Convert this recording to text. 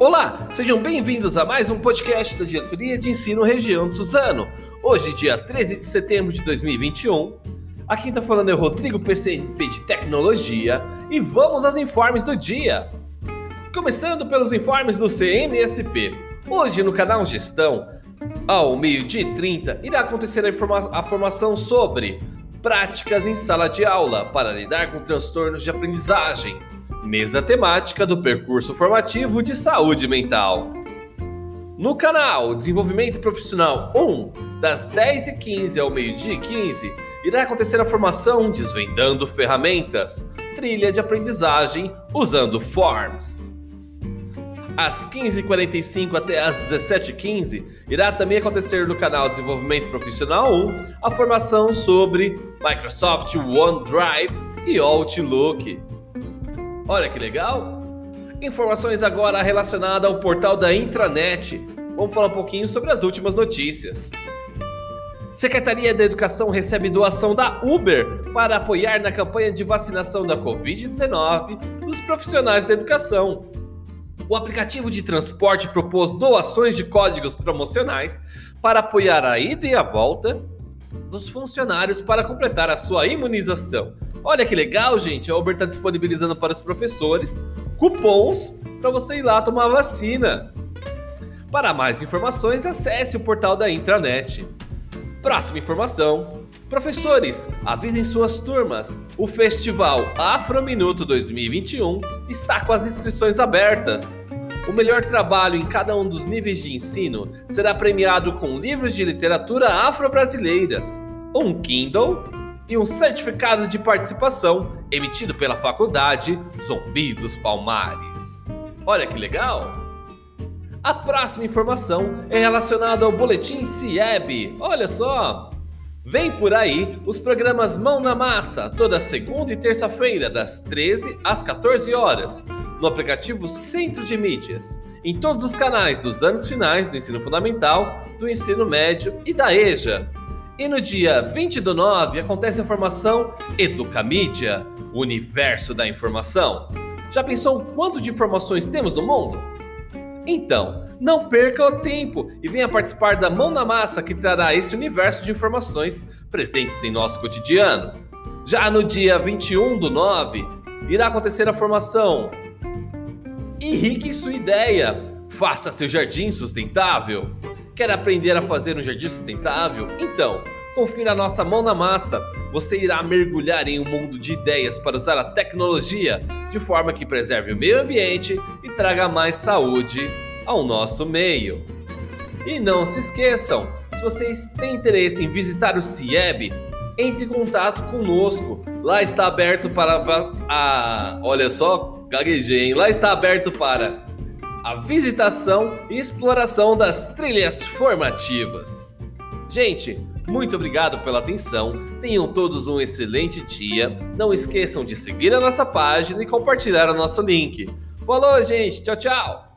Olá, sejam bem-vindos a mais um podcast da Diretoria de Ensino Região de Suzano. Hoje, dia 13 de setembro de 2021. Aqui está falando é o Rodrigo PCNP de Tecnologia e vamos aos informes do dia. Começando pelos informes do CMSP. Hoje no canal Gestão, ao meio-dia e 30, irá acontecer a, informa a formação sobre práticas em sala de aula para lidar com transtornos de aprendizagem mesa temática do percurso formativo de saúde mental. No canal Desenvolvimento Profissional 1, das 10h15 ao meio-dia 15, irá acontecer a formação Desvendando Ferramentas, trilha de aprendizagem usando Forms. Às 15h45 até às 17h15, irá também acontecer no canal Desenvolvimento Profissional 1 a formação sobre Microsoft OneDrive e Outlook. Olha que legal! Informações agora relacionadas ao portal da intranet. Vamos falar um pouquinho sobre as últimas notícias. Secretaria da Educação recebe doação da Uber para apoiar na campanha de vacinação da Covid-19 dos profissionais da educação. O aplicativo de transporte propôs doações de códigos promocionais para apoiar a ida e a volta dos funcionários para completar a sua imunização. Olha que legal, gente. A Uber está disponibilizando para os professores cupons para você ir lá tomar vacina. Para mais informações, acesse o portal da intranet. Próxima informação. Professores, avisem suas turmas. O Festival Afro Minuto 2021 está com as inscrições abertas. O melhor trabalho em cada um dos níveis de ensino será premiado com livros de literatura afro-brasileiras, um Kindle e um certificado de participação emitido pela faculdade Zumbi dos Palmares. Olha que legal! A próxima informação é relacionada ao boletim CIEB. Olha só! Vem por aí os programas Mão na Massa, toda segunda e terça-feira, das 13 às 14 horas, no aplicativo Centro de Mídias, em todos os canais dos anos finais do ensino fundamental, do ensino médio e da EJA. E no dia 20 do 9 acontece a formação Educamídia, o universo da informação. Já pensou quanto de informações temos no mundo? Então, não perca o tempo e venha participar da Mão na Massa que trará esse universo de informações presentes em nosso cotidiano. Já no dia 21 do 9, irá acontecer a formação Enrique sua ideia. Faça seu jardim sustentável. Quer aprender a fazer um jardim sustentável? Então, confie na nossa mão na massa. Você irá mergulhar em um mundo de ideias para usar a tecnologia de forma que preserve o meio ambiente e traga mais saúde ao nosso meio. E não se esqueçam, se vocês têm interesse em visitar o CIEB, entre em contato conosco. Lá está aberto para a. Olha só, gaguejei, hein? Lá está aberto para a visitação e exploração das trilhas formativas. Gente, muito obrigado pela atenção. Tenham todos um excelente dia. Não esqueçam de seguir a nossa página e compartilhar o nosso link. Falou, gente. Tchau, tchau.